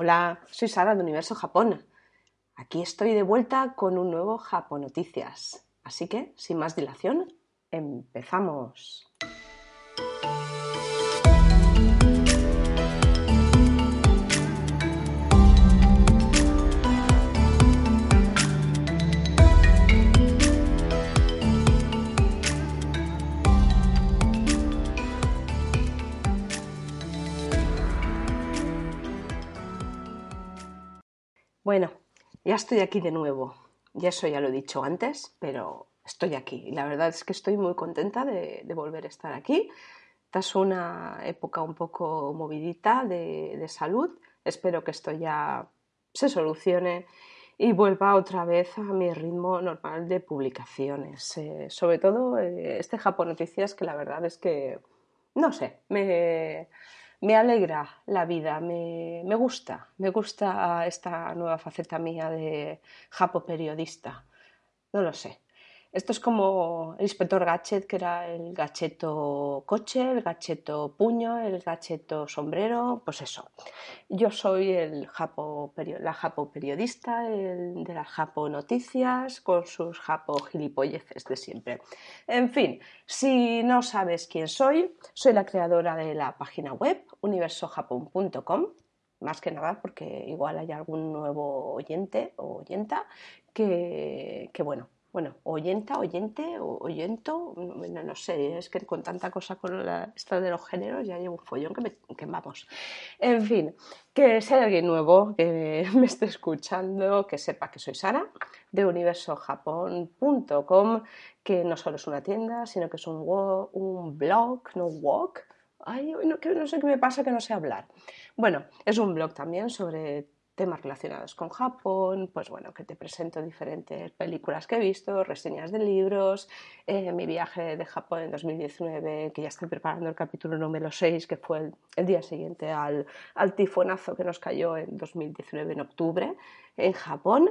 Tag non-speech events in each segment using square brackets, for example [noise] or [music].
Hola, soy Sara de Universo Japón. Aquí estoy de vuelta con un nuevo Japón Noticias. Así que, sin más dilación, empezamos. Bueno, ya estoy aquí de nuevo. Ya eso ya lo he dicho antes, pero estoy aquí. La verdad es que estoy muy contenta de, volver a estar aquí. Esta es una época un poco movidita de, salud. Espero que esto ya se solucione y vuelva otra vez a mi ritmo normal de publicaciones. Eh, sobre todo eh, este Japón Noticias, que la verdad es que, no sé, me, me alegra la vida, me, gusta, me gusta esta nueva faceta mía de japo periodista. No lo sé. Esto es como el inspector Gachet, que era el gacheto coche, el gacheto puño, el gacheto sombrero, pues eso. Yo soy el japo, la japo periodista, el de las japo noticias, con sus japo gilipolleces de siempre. En fin, si no sabes quién soy, soy la creadora de la página web universojapon.com más que nada porque igual hay algún nuevo oyente o oyenta que, que bueno, bueno, oyenta, oyente, oyento, no, no, sé, es que con tanta cosa con la, esto de los géneros ya llevo un follón que, me, que vamos. En fin, que sea alguien nuevo que [laughs] me esté escuchando, que sepa que soy Sara de universojapón.com, que no solo es una tienda, sino que es un, un blog, no walk. Ay, no, no sé qué me pasa que no sé hablar. Bueno, es un blog también sobre temas relacionados con Japón, pues bueno, que te presento diferentes películas que he visto, reseñas de libros, eh, mi viaje de Japón en 2019, que ya estoy preparando el capítulo número 6, que fue el, día siguiente al, al, tifonazo que nos cayó en 2019, en octubre, en Japón.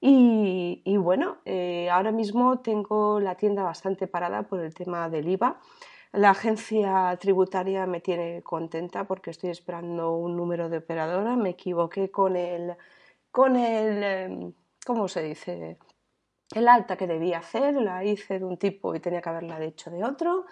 Y, bueno, eh, ahora mismo tengo la tienda bastante parada por el tema del IVA. La agencia tributaria me tiene contenta porque estoy esperando un número de operadora. Me equivoqué con el, con el, em, ¿cómo se dice? El alta que debía hacer, la hice de un tipo y tenía que haberla hecho de otro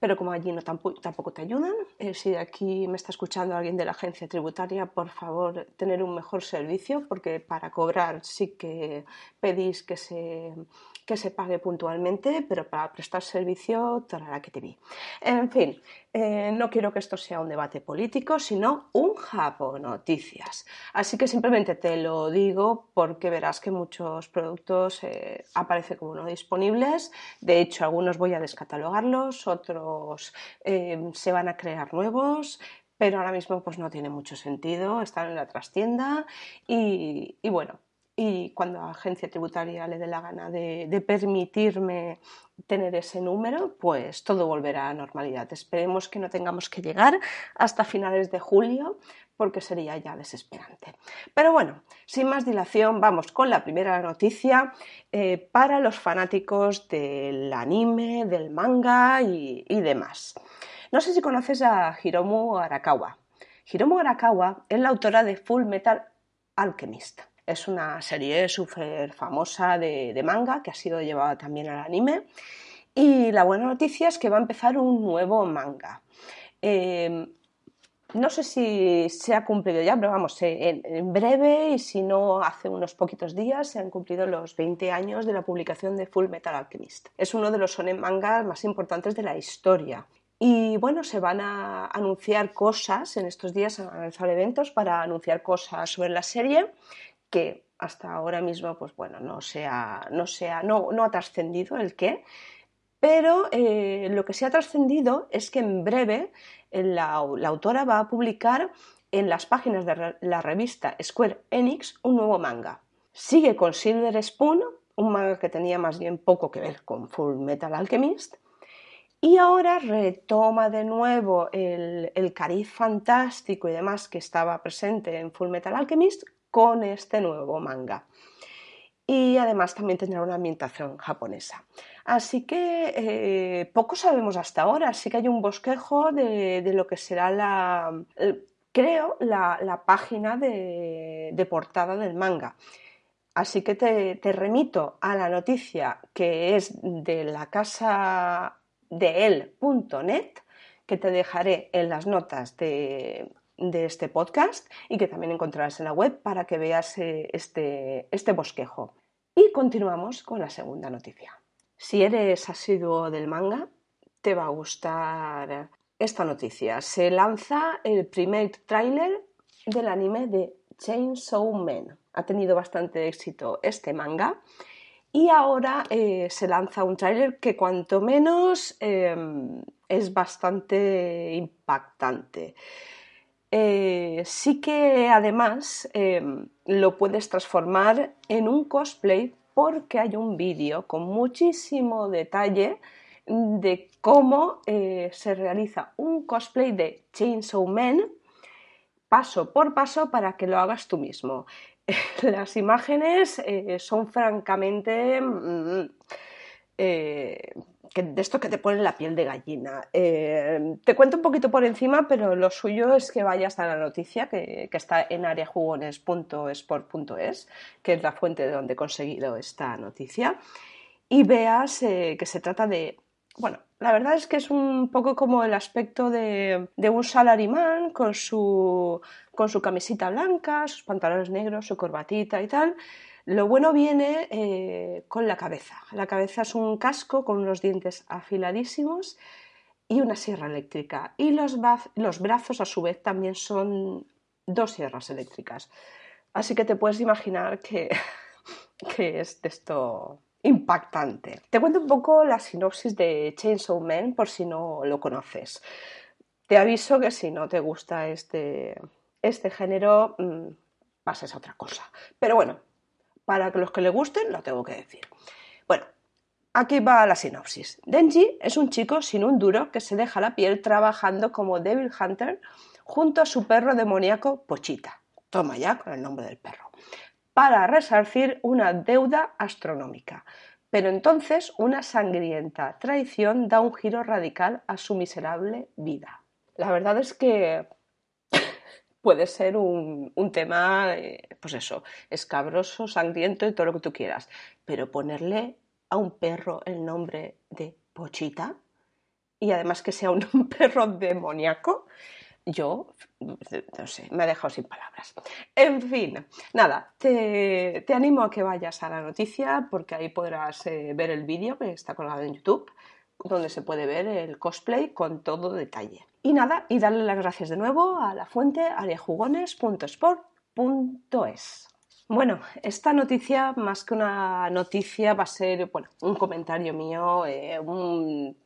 pero como allí no tampoco, te ayudan, eh, si de aquí me está escuchando alguien de la agencia tributaria, por favor, tener un mejor servicio, porque para cobrar sí que pedís que se, que se pague puntualmente, pero para prestar servicio, la que te vi. En fin, eh, no quiero que esto sea un debate político, sino un Japón Noticias. Así que simplemente te lo digo porque verás que muchos productos eh, aparecen como no disponibles. De hecho, algunos voy a descatalogarlos, otros Em, se van a crear nuevos, pero ahora mismo pues no tiene mucho sentido, están en la trastienda y bueno, y cuando la agencia tributaria le dé la gana de, permitirme tener ese número, pues todo volverá a normalidad. Esperemos que no tengamos que llegar hasta finales de julio porque sería ya desesperante. Pero bueno, sin más dilación, vamos con la primera noticia eh, para los fanáticos del anime, del manga y, y demás. No sé si conoces a Hiromu Arakawa. Hiromu Arakawa es la autora de Full Metal Alchemist. Es una serie súper famosa de, manga que ha sido llevada también al anime. Y la buena noticia es que va a empezar un nuevo manga. Em, no sé si se ha cumplido ya, pero vamos, en, breve y si no hace unos poquitos días se han cumplido los 20 años de la publicación de Full Metal Alchemist. Es uno de los shonen mangas más importantes de la historia. Y bueno, se van a anunciar cosas, en estos días se van a lanzar eventos para anunciar cosas sobre la serie que hasta ahora mismo, pues bueno, no, sea, no, sea, no, no ha trascendido el qué, pero eh, lo que se ha trascendido es que en breve la, autora va a publicar en las páginas de la revista Square Enix un nuevo manga. Sigue con Silver Spoon, un manga que tenía más bien poco que ver con Full Metal Alchemist, y ahora retoma de nuevo el cariz fantástico y demás que estaba presente en Full Metal Alchemist con este nuevo manga. Y además también tendrá una ambientación japonesa. Así que eh, poco sabemos hasta ahora. Sí que hay un bosquejo de, lo que será la, creo la, página de, portada del manga. Así que te, remito a la noticia que es de la casa de él.net, que te dejaré en las notas de, este podcast y que también encontrarás en la web para que veas eh, este, este bosquejo. Y continuamos con la segunda noticia. Si eres asiduo del manga, te va a gustar esta noticia. Se lanza el primer tráiler del anime de Chainsaw Man. Ha tenido bastante éxito este manga y ahora eh, se lanza un tráiler que cuanto menos em, es bastante impactante. Eh, sí que además em, lo puedes transformar en un cosplay porque hay un vídeo con muchísimo detalle de cómo eh, se realiza un cosplay de Chainsaw Man paso por paso para que lo hagas tú mismo. [laughs] Las imágenes eh, son francamente mm, eh, de esto que te pone la piel de gallina. te cuento un poquito por encima, pero lo suyo es que vayas a la noticia que, que está en areajugones.sport.es, que es la fuente de donde he conseguido esta noticia, y veas que se trata de bueno, la verdad es que es un poco como el aspecto de, un salarimán con su, con su camisita blanca, sus pantalones negros, su corbatita y tal. Lo bueno viene eh, con la cabeza. La cabeza es un casco con unos dientes afiladísimos y una sierra eléctrica. Y los, brazos, a su vez, también son dos sierras eléctricas. Así que te puedes imaginar [laughs] que, es de esto impactante. Te cuento un poco la sinopsis de Chainsaw Man por si no lo conoces. Te aviso que si no te gusta este, este género, mmm, pases a otra cosa. Pero bueno, para los que le gusten, lo tengo que decir. Bueno, aquí va la sinopsis. Denji es un chico sin un duro que se deja la piel trabajando como Devil Hunter junto a su perro demoníaco Pochita. Toma ya con el nombre del perro para resarcir una deuda astronómica. Pero entonces una sangrienta traición da un giro radical a su miserable vida. La verdad es que puede ser un, tema, eh, pues eso, escabroso, sangriento y todo lo que tú quieras. Pero ponerle a un perro el nombre de Pochita y además que sea un [laughs] perro demoníaco, yo, no sé, me ha dejado sin palabras. En fin, nada, te, animo a que vayas a la noticia porque ahí podrás eh, ver el vídeo que está colgado en YouTube, donde se puede ver el cosplay con todo detalle. Y nada, y darle las gracias de nuevo a la fuente ariajugones.sport.es. Bueno, esta noticia, más que una noticia, va a ser bueno, un comentario mío, eh, un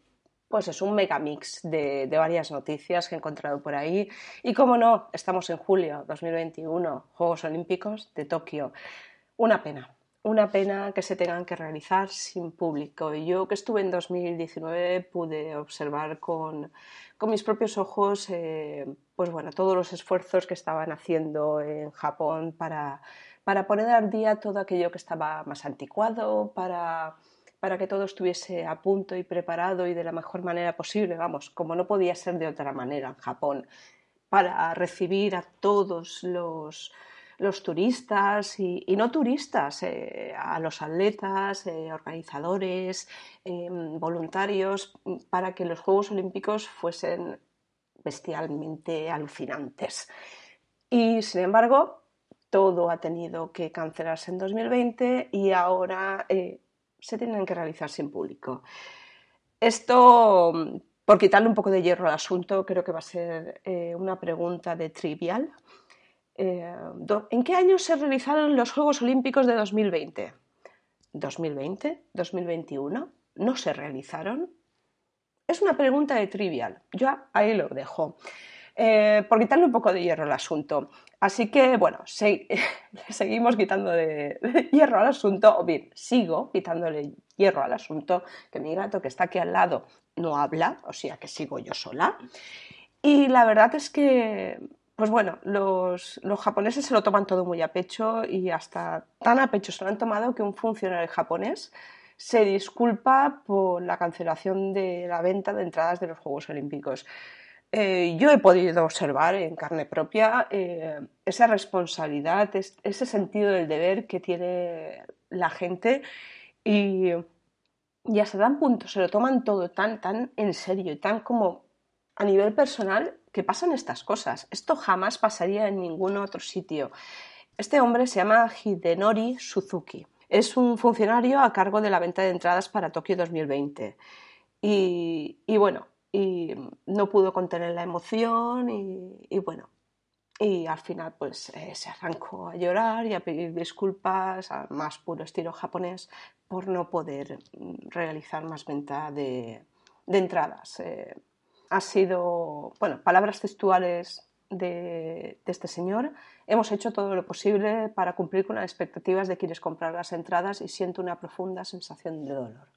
pues es un megamix de, de varias noticias que he encontrado por ahí. Y como no, estamos en julio 2021, Juegos Olímpicos de Tokio. Una pena, una pena que se tengan que realizar sin público. Yo que estuve en 2019 pude observar con, mis propios ojos eh, pues bueno, todos los esfuerzos que estaban haciendo en Japón para, para poner al día todo aquello que estaba más anticuado, para para que todo estuviese a punto y preparado y de la mejor manera posible, vamos, como no podía ser de otra manera en Japón, para recibir a todos los, los turistas y, no turistas, eh, a los atletas, eh, organizadores, em, voluntarios, para que los Juegos Olímpicos fuesen bestialmente alucinantes. Y sin embargo, todo ha tenido que cancelarse en 2020 y ahora eh, se tienen que realizar sin público. Esto, por quitarle un poco de hierro al asunto, creo que va a ser una pregunta de trivial. Eh, ¿En qué año se realizaron los Juegos Olímpicos de 2020? ¿2020? ¿2021? ¿No se realizaron? Es una pregunta de trivial. Yo ahí lo dejo. Eh, por quitarle un poco de hierro al asunto. Así que, bueno, [laughs] seguimos quitando de, hierro al asunto, o bien, sigo quitándole hierro al asunto, que mi gato que está aquí al lado no habla, o sea que sigo yo sola. Y la verdad es que, pues bueno, los, japoneses se lo toman todo muy a pecho y hasta tan a pecho se lo han tomado que un funcionario japonés se disculpa por la cancelación de la venta de entradas de los Juegos Olímpicos. eh, yo he podido observar en carne propia eh, esa responsabilidad, ese sentido del deber que tiene la gente y, y hasta tan punto se lo toman todo tan, tan en serio y tan como a nivel personal que pasan estas cosas. Esto jamás pasaría en ningún otro sitio. Este hombre se llama Hidenori Suzuki. Es un funcionario a cargo de la venta de entradas para Tokio 2020. Y, bueno, y no pudo contener la emoción y, bueno, y al final pues eh, se arrancó a llorar y a pedir disculpas al más puro estilo japonés por no poder mm, realizar más venta de, entradas. Eh, ha sido, bueno, palabras textuales de, este señor. Hemos hecho todo lo posible para cumplir con las expectativas de quienes comprar las entradas y siento una profunda sensación de dolor.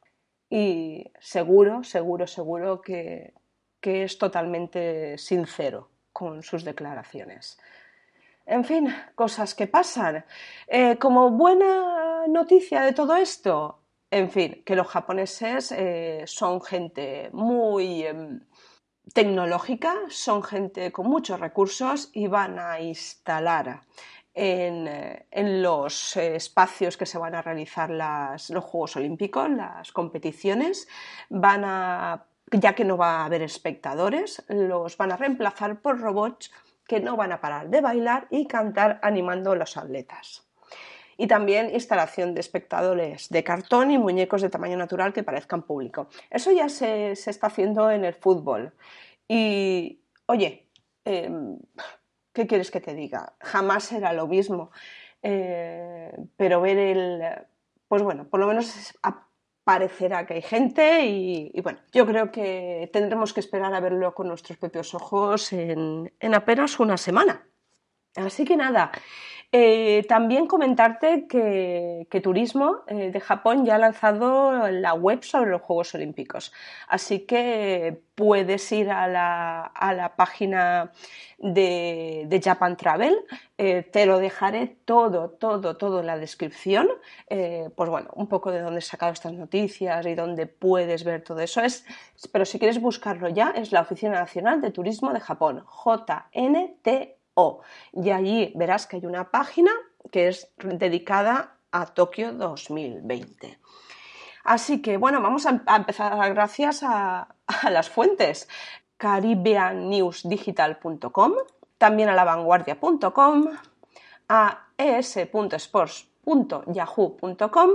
Y seguro, seguro, seguro que, es totalmente sincero con sus declaraciones. En fin, cosas que pasan. Eh, como buena noticia de todo esto, en fin, que los japoneses eh, son gente muy em, tecnológica, son gente con muchos recursos y van a instalar en, eh, los espacios que se van a realizar los Juegos Olímpicos, las competiciones, van a, ya que no va a haber espectadores, los van a reemplazar por robots que no van a parar de bailar y cantar animando a los atletas y también instalación de espectadores de cartón y muñecos de tamaño natural que parezcan público. Eso ya se, está haciendo en el fútbol. Y, oye, em, ¿qué quieres que te diga? Jamás será lo mismo. Eh, pero ver el, pues bueno, por lo menos parecerá que hay gente y, bueno, yo creo que tendremos que esperar a verlo con nuestros propios ojos en apenas una semana. Así que nada, eh, también comentarte que, Turismo eh, de Japón ya ha lanzado la web sobre los Juegos Olímpicos. Así que puedes ir a la, página de, Japan Travel. Eh, te lo dejaré todo, todo, todo en la descripción. pues bueno, un poco de dónde he sacado estas noticias y dónde puedes ver todo eso. Es, pero si quieres buscarlo ya, es la Oficina Nacional de Turismo de Japón, JNT y allí verás que hay una página que es dedicada a Tokio 2020. Así que bueno, vamos a, empezar gracias a, las fuentes. caribbeannewsdigital.com, también a lavanguardia.com, a es.sports.yahoo.com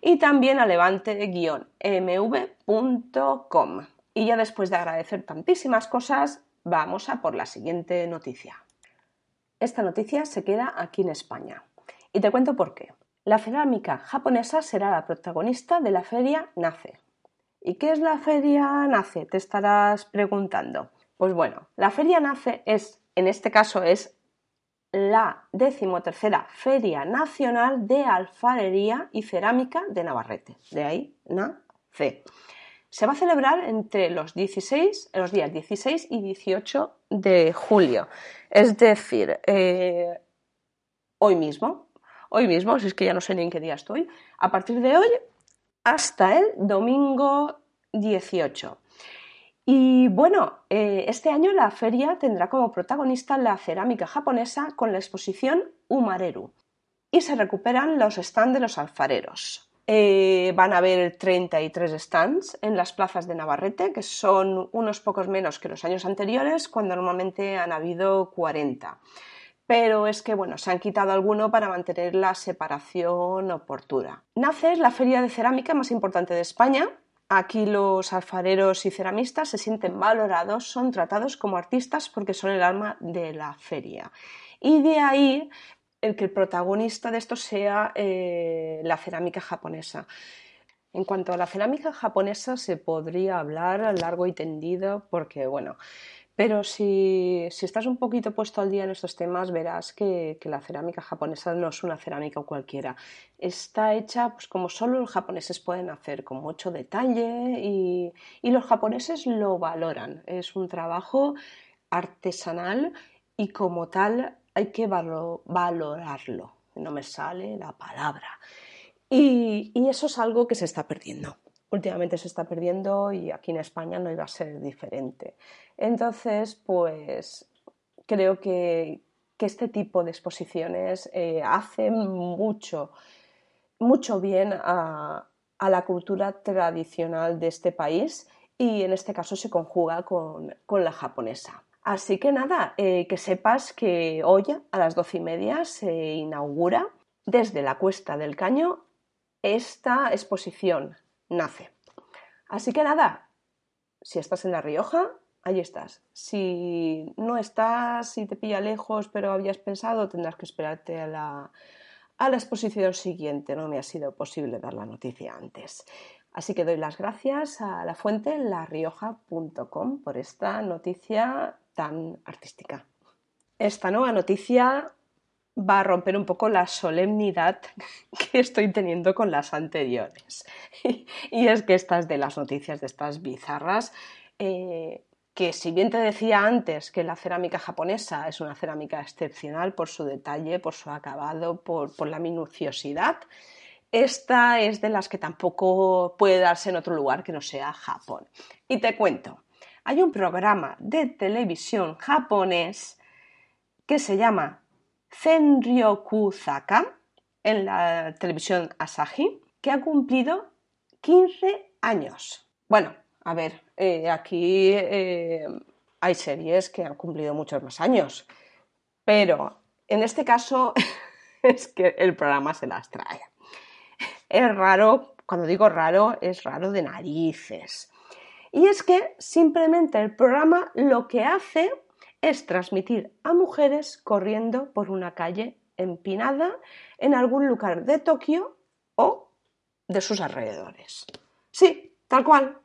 y también a levante-mv.com. Y ya después de agradecer tantísimas cosas, vamos a por la siguiente noticia. Esta noticia se queda aquí en España. Y te cuento por qué. La cerámica japonesa será la protagonista de la feria NACE. ¿Y qué es la feria NACE? Te estarás preguntando. Pues bueno, la feria NACE es, en este caso, es la decimotercera Feria Nacional de Alfarería y Cerámica de Navarrete. De ahí, NACE se va a celebrar entre los, 16, los días 16 y 18 de julio. Es decir, eh, hoy mismo, hoy mismo, si es que ya no sé ni en qué día estoy, a partir de hoy hasta el domingo 18. Y bueno, eh, este año la feria tendrá como protagonista la cerámica japonesa con la exposición Umareru y se recuperan los stands de los alfareros. Eh, van a haber 33 stands en las plazas de Navarrete, que son unos pocos menos que los años anteriores, cuando normalmente han habido 40. Pero es que, bueno, se han quitado alguno para mantener la separación oportuna. NACE la feria de cerámica más importante de España. Aquí los alfareros y ceramistas se sienten valorados, son tratados como artistas porque son el alma de la feria. Y de ahí el que el protagonista de esto sea eh, la cerámica japonesa. En cuanto a la cerámica japonesa se podría hablar largo y tendido porque, bueno, pero si, estás un poquito puesto al día en estos temas, verás que, la cerámica japonesa no es una cerámica cualquiera. Está hecha pues, como solo los japoneses pueden hacer, con mucho detalle y, y los japoneses lo valoran. Es un trabajo artesanal y como tal hay que valorarlo. No me sale la palabra. Y, eso es algo que se está perdiendo. últimamente se está perdiendo y aquí en España no iba a ser diferente. Entonces, pues creo que, este tipo de exposiciones eh, hacen mucho, mucho bien a, la cultura tradicional de este país y en este caso se conjuga con, la japonesa. Así que nada, eh, que sepas que hoy a las doce y media se inaugura desde la Cuesta del Caño esta exposición nace. Así que nada, si estás en La Rioja, ahí estás. Si no estás, si te pilla lejos, pero habías pensado, tendrás que esperarte a la, a la exposición siguiente. No me ha sido posible dar la noticia antes. Así que doy las gracias a la fuente larioja.com por esta noticia tan artística. Esta nueva noticia va a romper un poco la solemnidad [laughs] que estoy teniendo con las anteriores. [laughs] Y es que estas de las noticias de estas bizarras, eh, que si bien te decía antes que la cerámica japonesa es una cerámica excepcional por su detalle, por su acabado, por, por la minuciosidad, esta es de las que tampoco puede darse en otro lugar que no sea Japón. Y te cuento, hay un programa de televisión japonés que se llama Zenryoku Zaka en la televisión Asahi, que ha cumplido 15 años. Bueno, a ver, eh, aquí eh, hay series que han cumplido muchos más años, pero en este caso [laughs] es que el programa se las trae. Es raro, cuando digo raro, es raro de narices. Y es que simplemente el programa lo que hace es transmitir a mujeres corriendo por una calle empinada en algún lugar de Tokio o de sus alrededores. Sí, tal cual,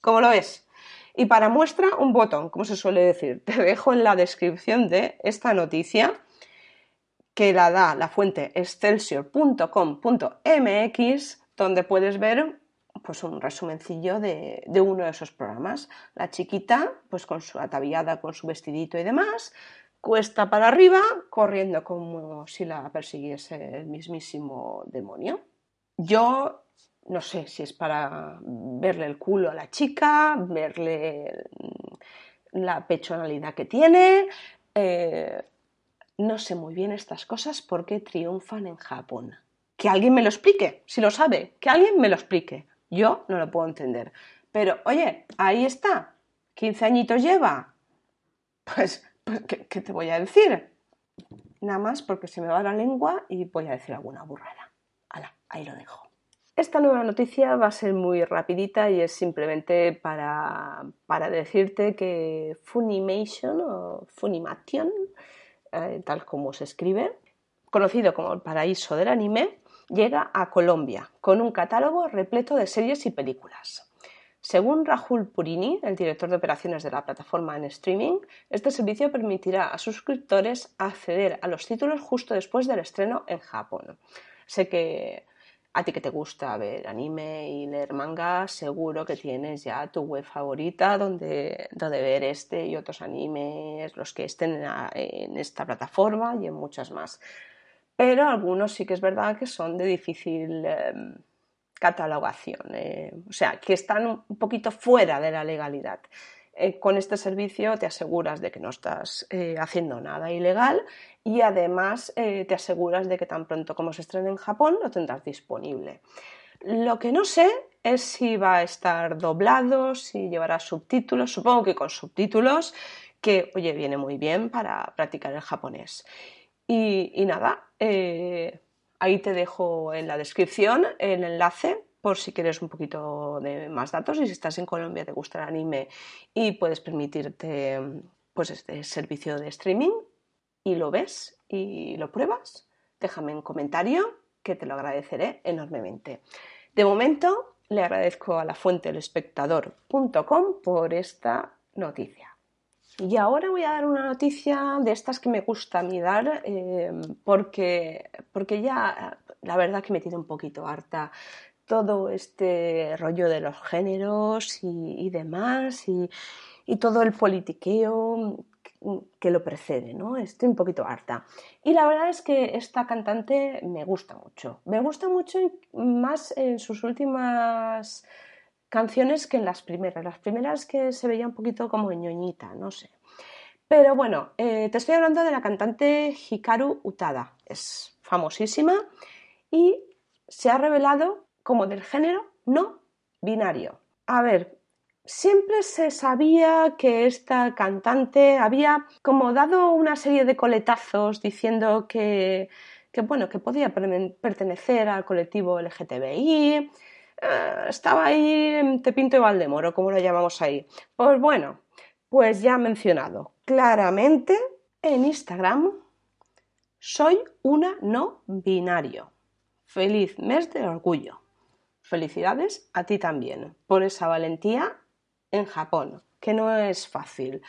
como lo es. Y para muestra, un botón, como se suele decir. [laughs] Te dejo en la descripción de esta noticia que la da la fuente excelsior.com.mx, donde puedes ver pues un resumencillo de, uno de esos programas. La chiquita, pues con su ataviada, con su vestidito y demás, cuesta para arriba, corriendo como si la persiguiese el mismísimo demonio. Yo no sé si es para verle el culo a la chica, verle la pechonalidad que tiene. Eh, no sé muy bien estas cosas porque triunfan en Japón. Que alguien me lo explique, si lo sabe, que alguien me lo explique. Yo no lo puedo entender. Pero, oye, ahí está. 15 añitos lleva. Pues, pues ¿qué, te voy a decir? Nada más porque se me va la lengua y voy a decir alguna burrada. Hala, ahí lo dejo. Esta nueva noticia va a ser muy rapidita y es simplemente para, para decirte que Funimation o Funimation, eh, tal como se escribe, conocido como el paraíso del anime, llega a Colombia con un catálogo repleto de series y películas. Según Rahul Purini, el director de operaciones de la plataforma en streaming, este servicio permitirá a suscriptores acceder a los títulos justo después del estreno en Japón. Sé que a ti que te gusta ver anime y leer manga, seguro que tienes ya tu web favorita donde, donde ver este y otros animes, los que estén en esta plataforma y en muchas más pero algunos sí que es verdad que son de difícil em, catalogación, eh, o sea, que están un poquito fuera de la legalidad. Eh, con este servicio te aseguras de que no estás eh, haciendo nada ilegal y además te aseguras de que tan pronto como se estrene en Japón lo tendrás disponible. Lo que no sé es si va a estar doblado, si llevará subtítulos, supongo que con subtítulos, que oye, viene muy bien para practicar el japonés. Y, nada, eh, ahí te dejo en la descripción el enlace por si quieres un poquito de más datos y si estás en Colombia te gusta el anime y puedes permitirte pues este servicio de streaming y lo ves y lo pruebas, déjame un comentario que te lo agradeceré enormemente. De momento le agradezco a la fuente elespectador.com por esta noticia. Y ahora voy a dar una noticia de estas que me gusta a mí dar, eh, porque, porque ya la verdad que me tiene un poquito harta todo este rollo de los géneros y, demás, y, y, todo el politiqueo que lo precede, ¿no? Estoy un poquito harta. Y la verdad es que esta cantante me gusta mucho. Me gusta mucho más en sus últimas canciones que en las primeras. Las primeras que se veía un poquito como ñoñita, no sé. Pero bueno, eh, te estoy hablando de la cantante Hikaru Utada. Es famosísima y se ha revelado como del género no binario. A ver, siempre se sabía que esta cantante había como dado una serie de coletazos diciendo que, bueno, que podía pertenecer al colectivo LGTBI. Eh, estaba ahí en Tepinto y Valdemoro, como lo llamamos ahí. Pues bueno, pues ya mencionado claramente en Instagram, soy una no binario. Feliz mes del orgullo. Felicidades a ti también por esa valentía en Japón, que no es fácil.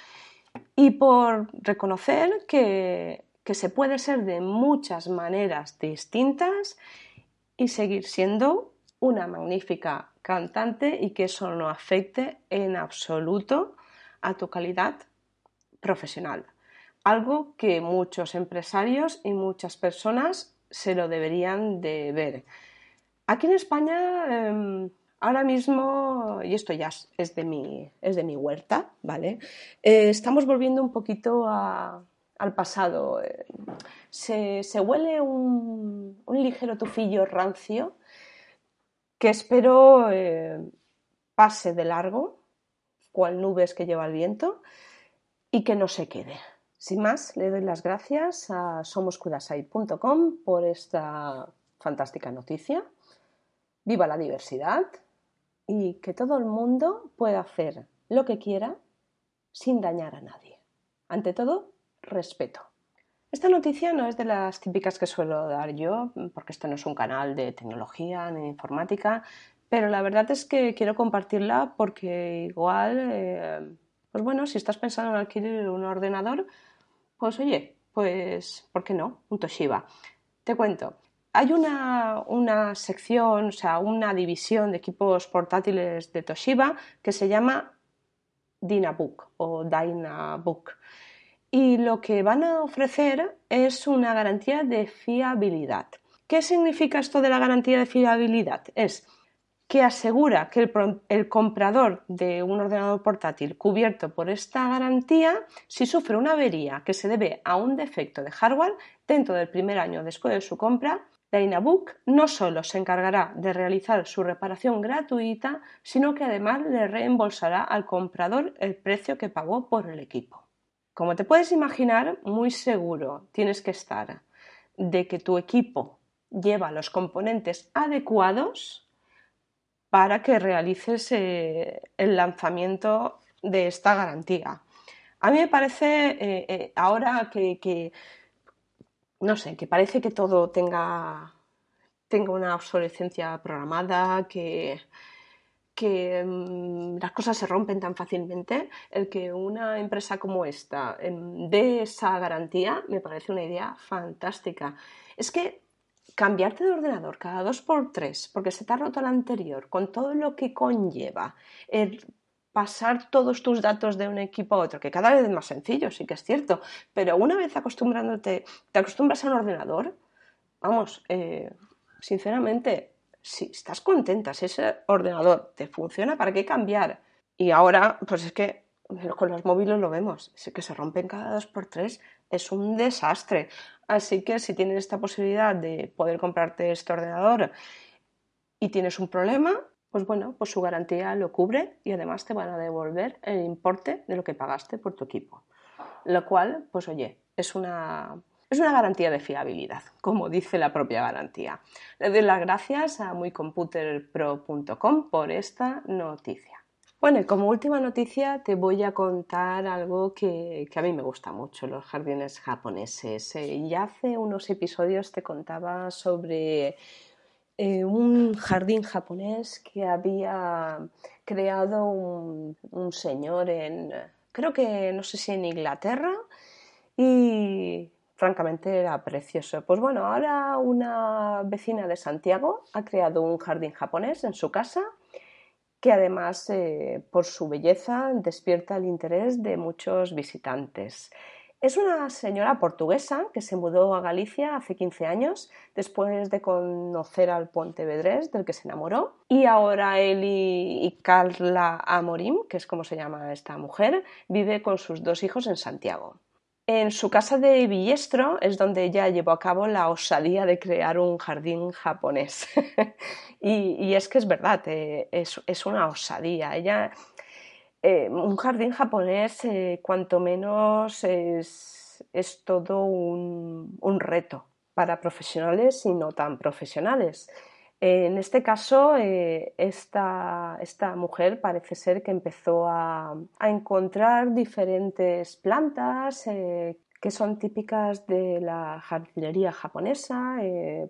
Y por reconocer que, que se puede ser de muchas maneras distintas y seguir siendo una magnífica cantante y que eso no afecte en absoluto a tu calidad profesional. Algo que muchos empresarios y muchas personas se lo deberían de ver. Aquí en España, em, ahora mismo, y esto ya es de mi, es de mi huerta, ¿vale? Eh, estamos volviendo un poquito al pasado. Se, huele un, ligero tufillo rancio que espero eh, pase de largo, cual nubes que lleva el viento, y que no se quede. Sin más, le doy las gracias a somoskudasai.com por esta fantástica noticia. Viva la diversidad y que todo el mundo pueda hacer lo que quiera sin dañar a nadie. Ante todo, respeto. Esta noticia no es de las típicas que suelo dar yo, porque este no es un canal de tecnología ni informática, pero la verdad es que quiero compartirla porque igual eh, pues bueno, si estás pensando en adquirir un ordenador, pues oye, pues ¿por qué no? Un Toshiba. Te cuento, hay una, una, sección, o sea, una división de equipos portátiles de Toshiba que se llama Dynabook o Dynabook. Y lo que van a ofrecer es una garantía de fiabilidad. ¿Qué significa esto de la garantía de fiabilidad? Es que asegura que el, comprador de un ordenador portátil cubierto por esta garantía, si sufre una avería que se debe a un defecto de hardware dentro del primer año después de su compra, Dynabook no solo se encargará de realizar su reparación gratuita, sino que además le reembolsará al comprador el precio que pagó por el equipo. Como te puedes imaginar, muy seguro tienes que estar de que tu equipo lleva los componentes adecuados para que realices eh, el lanzamiento de esta garantía. A mí me parece, eh, eh, ahora que, no sé, que parece que todo tenga, tenga una obsolescencia programada, que, que mm, las cosas se rompen tan fácilmente, el que una empresa como esta em, dé esa garantía me parece una idea fantástica. Es que cambiarte de ordenador cada dos por tres porque se te ha roto el anterior, con todo lo que conlleva el pasar todos tus datos de un equipo a otro, que cada vez es más sencillo, sí que es cierto, pero una vez acostumbrándote, te acostumbras a un ordenador, vamos, eh, sinceramente, si estás contenta, si ese ordenador te funciona, ¿para qué cambiar? Y ahora, pues es que con los móviles lo vemos, es que se rompen cada dos por tres, es un desastre. Así que si tienes esta posibilidad de poder comprarte este ordenador y tienes un problema, pues bueno, pues su garantía lo cubre y además te van a devolver el importe de lo que pagaste por tu equipo. Lo cual, pues oye, es una, es una garantía de fiabilidad, como dice la propia garantía. Le doy las gracias a muycomputerpro.com por esta noticia. Bueno, y como última noticia te voy a contar algo que, a mí me gusta mucho, los jardines japoneses. Eh, ya hace unos episodios te contaba sobre eh, un jardín japonés que había creado un, un, señor en, creo que no sé si en Inglaterra, y francamente era precioso. Pues bueno, ahora una vecina de Santiago ha creado un jardín japonés en su casa que además eh, por su belleza despierta el interés de muchos visitantes. Es una señora portuguesa que se mudó a Galicia hace 15 años después de conocer al Pontevedrés del que se enamoró y ahora él y, Carla Amorim, que es como se llama esta mujer, vive con sus dos hijos en Santiago. En su casa de Villestro es donde ella llevó a cabo la osadía de crear un jardín japonés. [laughs] y, es que es verdad, eh, es, una osadía. Ella eh, un jardín japonés, eh, cuanto menos, es, todo un, reto para profesionales y no tan profesionales. En este caso, eh, esta, mujer parece ser que empezó a, encontrar diferentes plantas que son típicas de la jardinería japonesa.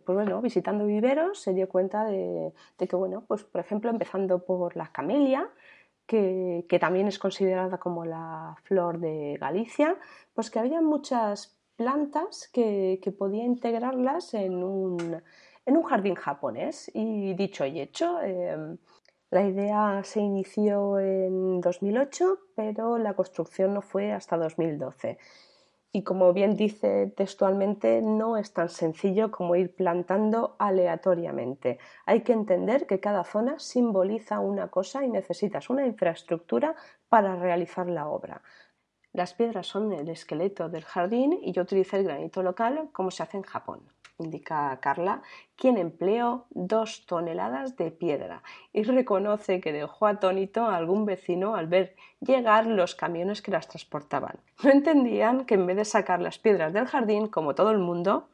pues bueno, visitando viveros se dio cuenta de, de, que, bueno, pues por ejemplo, empezando por la camelia, que, también es considerada como la flor de Galicia, pues que había muchas plantas que, podía integrarlas en un, jardín japonés. Y dicho y hecho, em, la idea se inició en 2008, pero la construcción no fue hasta 2012 y como bien dice textualmente, no es tan sencillo como ir plantando aleatoriamente. Hay que entender que cada zona simboliza una cosa y necesitas una infraestructura para realizar la obra. Las piedras son el esqueleto del jardín y yo utilicé el granito local como se hace en Japón indica Carla, quien empleó dos toneladas de piedra y reconoce que dejó atónito a algún vecino al ver llegar los camiones que las transportaban. No entendían que en vez de sacar las piedras del jardín, como todo el mundo,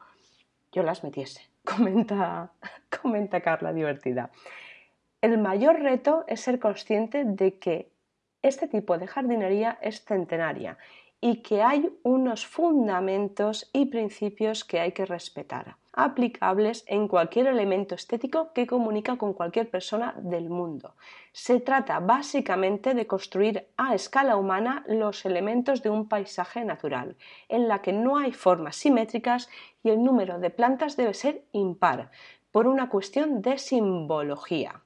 yo las metiese, [laughs] comenta, comenta Carla divertida. El mayor reto es ser consciente de que este tipo de jardinería es centenaria y que hay unos fundamentos y principios que hay que respetar, aplicables en cualquier elemento estético que comunica con cualquier persona del mundo. Se trata básicamente de construir a escala humana los elementos de un paisaje natural, en la que no hay formas simétricas y el número de plantas debe ser impar, por una cuestión de simbología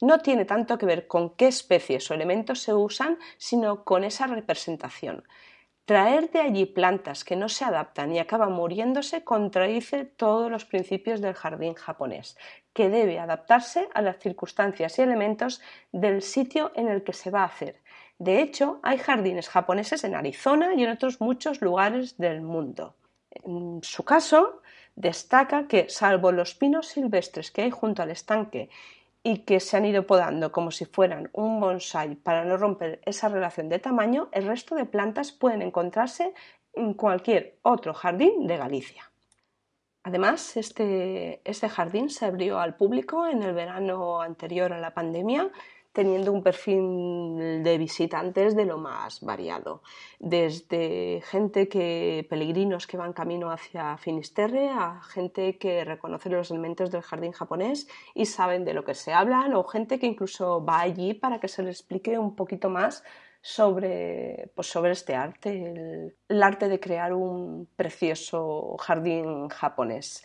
no tiene tanto que ver con qué especies o elementos se usan, sino con esa representación. Traer de allí plantas que no se adaptan y acaban muriéndose contradice todos los principios del jardín japonés, que debe adaptarse a las circunstancias y elementos del sitio en el que se va a hacer. De hecho, hay jardines japoneses en Arizona y en otros muchos lugares del mundo. En su caso, destaca que, salvo los pinos silvestres que hay junto al estanque y que se han ido podando como si fueran un bonsai para no romper esa relación de tamaño, el resto de plantas pueden encontrarse en cualquier otro jardín de Galicia. Además, este, este jardín se abrió al público en el verano anterior a la pandemia teniendo un perfil de visitantes de lo más variado, desde gente que peregrinos que van camino hacia Finisterre a gente que reconoce los elementos del jardín japonés y saben de lo que se hablan o gente que incluso va allí para que se les explique un poquito más sobre, pues sobre este arte, el, arte de crear un precioso jardín japonés.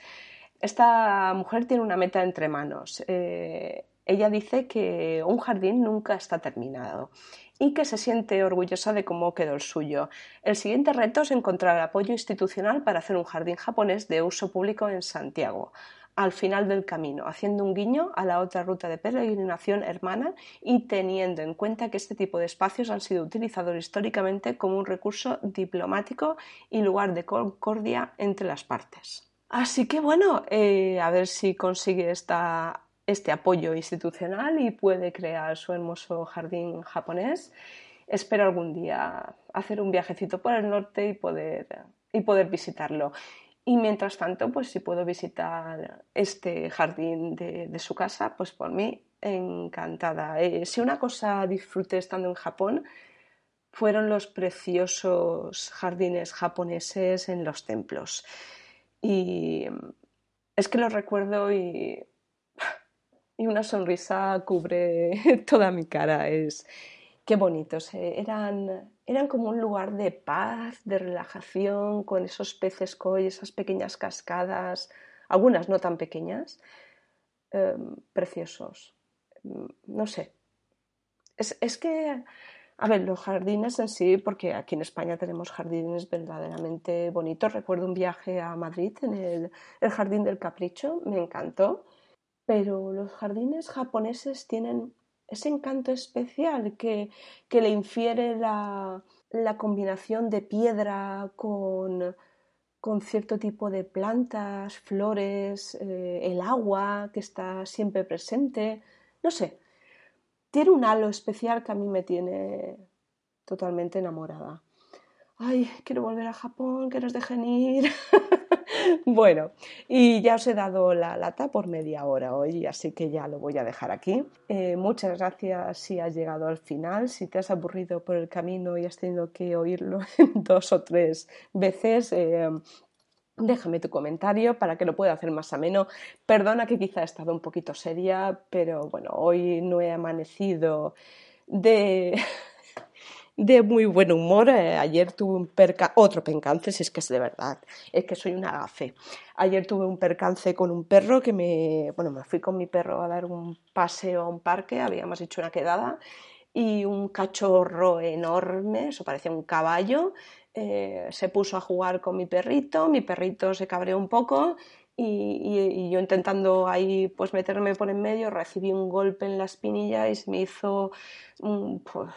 Esta mujer tiene una meta entre manos. Eh, ella dice que un jardín nunca está terminado y que se siente orgullosa de cómo quedó el suyo. El siguiente reto es encontrar apoyo institucional para hacer un jardín japonés de uso público en Santiago, al final del camino, haciendo un guiño a la otra ruta de peregrinación hermana y teniendo en cuenta que este tipo de espacios han sido utilizados históricamente como un recurso diplomático y lugar de concordia entre las partes. Así que bueno, eh, a ver si consigue esta este apoyo institucional y puede crear su hermoso jardín japonés. Espero algún día hacer un viajecito por el norte y poder, y poder visitarlo. Y mientras tanto, pues si puedo visitar este jardín de, su casa, pues por mí encantada. Eh, si una cosa disfruté estando en Japón, fueron los preciosos jardines japoneses en los templos. Y es que los recuerdo y y una sonrisa cubre [laughs] toda mi cara. Es qué bonitos. Eh. Eran, eran como un lugar de paz, de relajación, con esos peces koi, esas pequeñas cascadas, algunas no tan pequeñas, em, preciosos. Mm, no sé. Es, es que A ver, los jardines en sí, porque aquí en España tenemos jardines verdaderamente bonitos. Recuerdo un viaje a Madrid en el, Jardín del Capricho, me encantó. Pero los jardines japoneses tienen ese encanto especial que, le infiere la, combinación de piedra con, cierto tipo de plantas, flores, eh, el agua que está siempre presente. No sé, tiene un halo especial que a mí me tiene totalmente enamorada. Ay, quiero volver a Japón, que nos dejen ir. [laughs] [laughs] bueno, y ya os he dado la lata por media hora hoy, así que ya lo voy a dejar aquí. Eh, muchas gracias si has llegado al final. Si te has aburrido por el camino y has tenido que oírlo [laughs] dos o tres veces, eh, Déjame tu comentario para que lo pueda hacer más ameno. Perdona que quizá he estado un poquito seria, pero bueno, hoy no he amanecido de, [laughs] de muy buen humor. Eh, ayer tuve un perca otro percance, si es que es de verdad, es que soy una gafe. Ayer tuve un percance con un perro que me, bueno, me fui con mi perro a dar un paseo a un parque, habíamos hecho una quedada y un cachorro enorme, eso parecía un caballo, eh, se puso a jugar con mi perrito, mi perrito se cabreó un poco y, yo intentando ahí pues meterme por en medio recibí un golpe en la espinilla y me hizo, pues,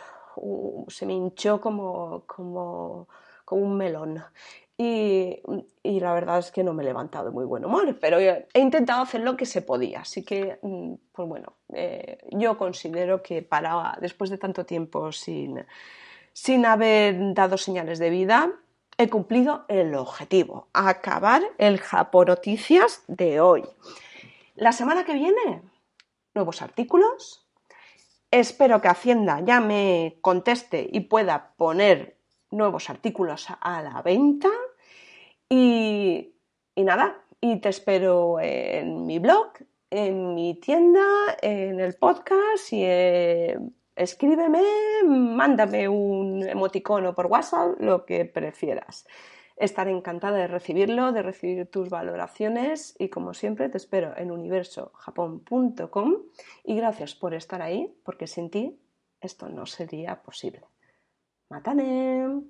se me hinchó como, como, como un melón. Y, y, la verdad es que no me he levantado de muy buen humor, pero he intentado hacer lo que se podía. Así que, mm, pues bueno, eh, yo considero que para después de tanto tiempo sin, sin haber dado señales de vida, he cumplido el objetivo, acabar el Japonoticias de hoy. La semana que viene, nuevos artículos. Espero que Hacienda ya me conteste y pueda poner nuevos artículos a la venta. Y, nada, y te espero en mi blog, en mi tienda, en el podcast y escríbeme, mándame un emoticono por WhatsApp, lo que prefieras. Estaré encantada de recibirlo, de recibir tus valoraciones y como siempre te espero en universojapón.com y gracias por estar ahí porque sin ti esto no sería posible. ¡Matane!